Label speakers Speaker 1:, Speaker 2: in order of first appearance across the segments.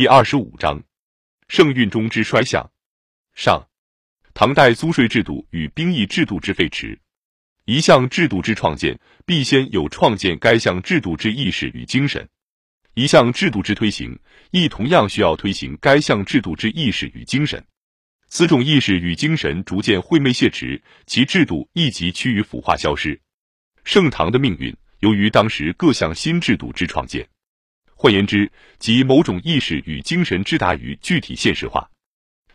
Speaker 1: 第二十五章，圣运中之衰相。上，唐代租税制度与兵役制度之废弛。一项制度之创建，必先有创建该项制度之意识与精神；一项制度之推行，亦同样需要推行该项制度之意识与精神。此种意识与精神逐渐晦昧懈弛，其制度亦即趋于腐化消失。盛唐的命运，由于当时各项新制度之创建，换言之，即某种意识与精神之达于具体现实化，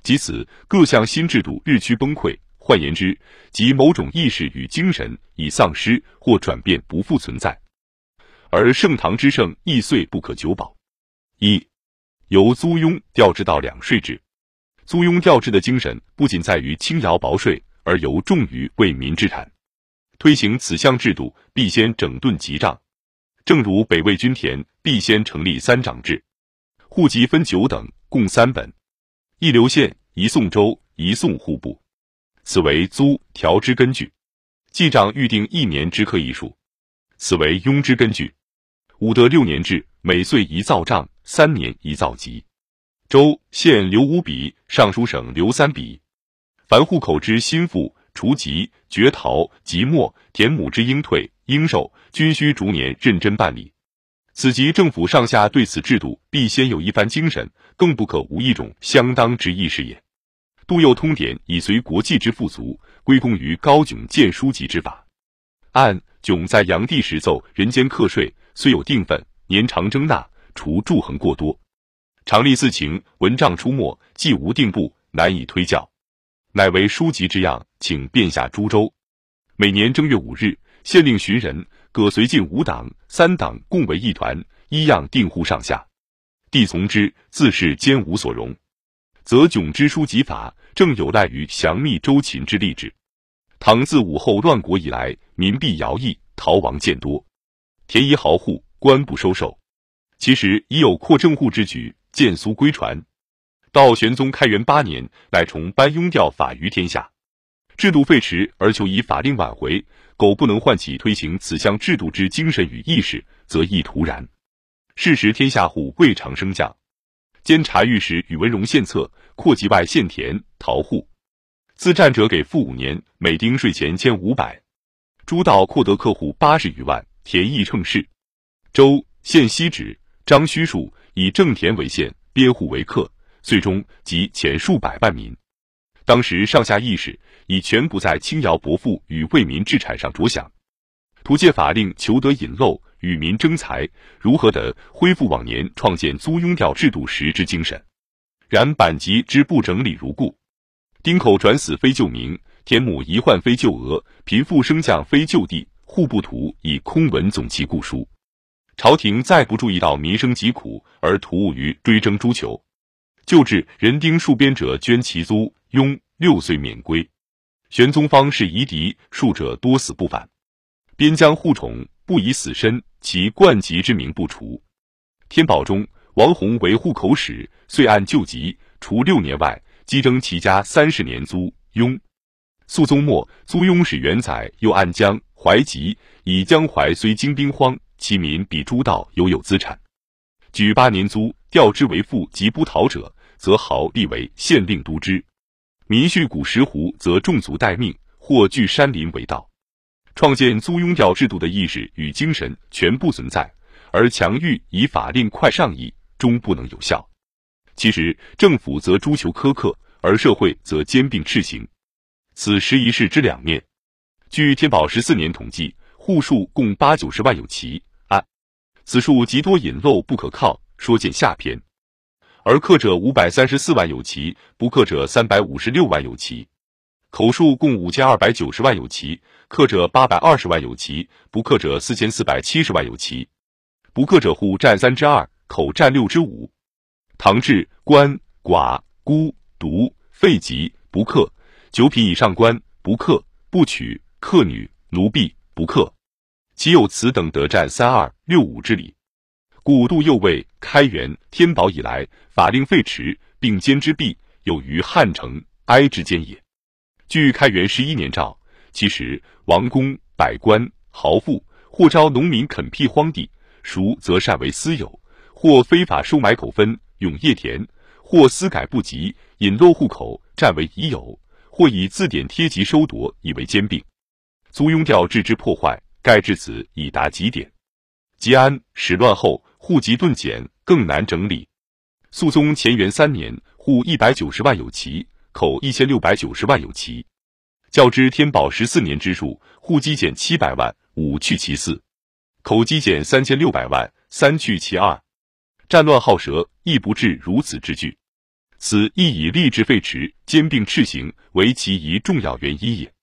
Speaker 1: 即此各项新制度日趋崩溃。换言之，即某种意识与精神已丧失或转变不复存在，而盛唐之盛亦遂不可久保。一由租庸调制到两税制，租庸调制的精神不仅在于轻徭薄税，而尤重于为民之产。推行此项制度，必先整顿籍账，正如北魏均田必先成立三长制，户籍分九等，共三本，一流县，一宋州，一宋户部。此为租调之根据，记账预定一年之课一数，此为庸之根据。武德六年制，每岁一造账，三年一造籍。州县留五笔，尚书省留三笔。凡户口之新赋、除籍、绝逃、即没、田亩之应退、应受，均需逐年认真办理。此即政府上下对此制度，必先有一番精神，更不可无一种相当之意识也。杜佑通典以随国际之富足，归功于高炯建书籍之法。按炯在炀帝时奏人间课税，虽有定分，年常征纳，除贮横过多，常例四情，文章出没，既无定部，难以推教，乃为书籍之样，请便下诸州。每年正月五日，县令寻人，葛随进五党、三党共为一团，一样定户上下。帝从之，自是兼无所容。则囧之书籍法，正有赖于详密周秦之吏治。唐自武后乱国以来，民必徭役，逃亡渐多，田夷豪户，官不收受。其实已有扩正户之举，渐苏归传。到玄宗开元八年，乃重颁庸调法于天下，制度废弛而求以法令挽回，苟不能唤起推行此项制度之精神与意识，则亦徒然。是时天下户未尝升降。监察御史宇文荣献策，扩及外县田桃户，自战者给付五年，每丁税钱千五百。诸道扩得客户八十余万，田邑称市。州县西址张虚数以正田为县，边户为客，最终即遣数百万民。当时上下意识已全不在轻徭薄赋与为民治产上着想，图借法令求得引漏。与民争财，如何得恢复往年创建租庸调制度时之精神？然版籍之不整理如故，丁口转死非旧名，田亩遗患非旧额，贫富升降非旧地，户部图以空文总其故书。朝廷再不注意到民生疾苦，而图务于追征诸求，旧制人丁戍边者捐其租雍，六岁免归。玄宗方是夷狄，戍者多死不返。边疆护宠不以死身。其冠籍之名不除。天宝中，王弘为户口使，遂按旧籍，除六年外，积征其家三十年租庸。肃宗末，租庸使元载又按江淮籍，以江淮虽经兵荒，其民比诸道犹有资产。举八年租，调之为赋及不逃者，则豪立为县令督之。民恤古石湖，则众族待命，或据山林为道。创建租庸调制度的意识与精神全部存在，而强欲以法令快上意，终不能有效。其实政府则诛求苛刻，而社会则兼并赤行，此时一事之两面。据天宝十四年统计，户数共八九十万有奇，按此数极多隐漏不可靠，说见下篇。而克者五百三十四万有奇，不克者三百五十六万有奇。口数共五千二百九十万有奇，克者八百二十万有奇，不克者四千四百七十万有奇。不克者户占三之二，口占六之五。唐制官寡孤独废疾不克，九品以上官不克，不娶克女奴婢不克，其有此等得占三二六五之理。古度右卫开元天宝以来，法令废弛，并兼之弊，有于汉城哀之间也。据开元十一年诏，其实王公、百官、豪富或招农民垦辟荒地，孰则擅为私有，或非法收买口分，永业田，或私改不及，引漏户口，占为已有；或以字典贴籍收夺，以为兼并。租庸调置之破坏，盖至此已达极点。吉安始乱后，户籍顿减，更难整理。肃宗乾元三年，户一百九十万有奇，口一千六百九十万有奇。较之天宝十四年之数，户籍减七百万，五去其四；口积减三千六百万，三去其二。战乱好蛇，亦不至如此之巨。此亦以吏治废弛、兼并斥行为其一重要原因也。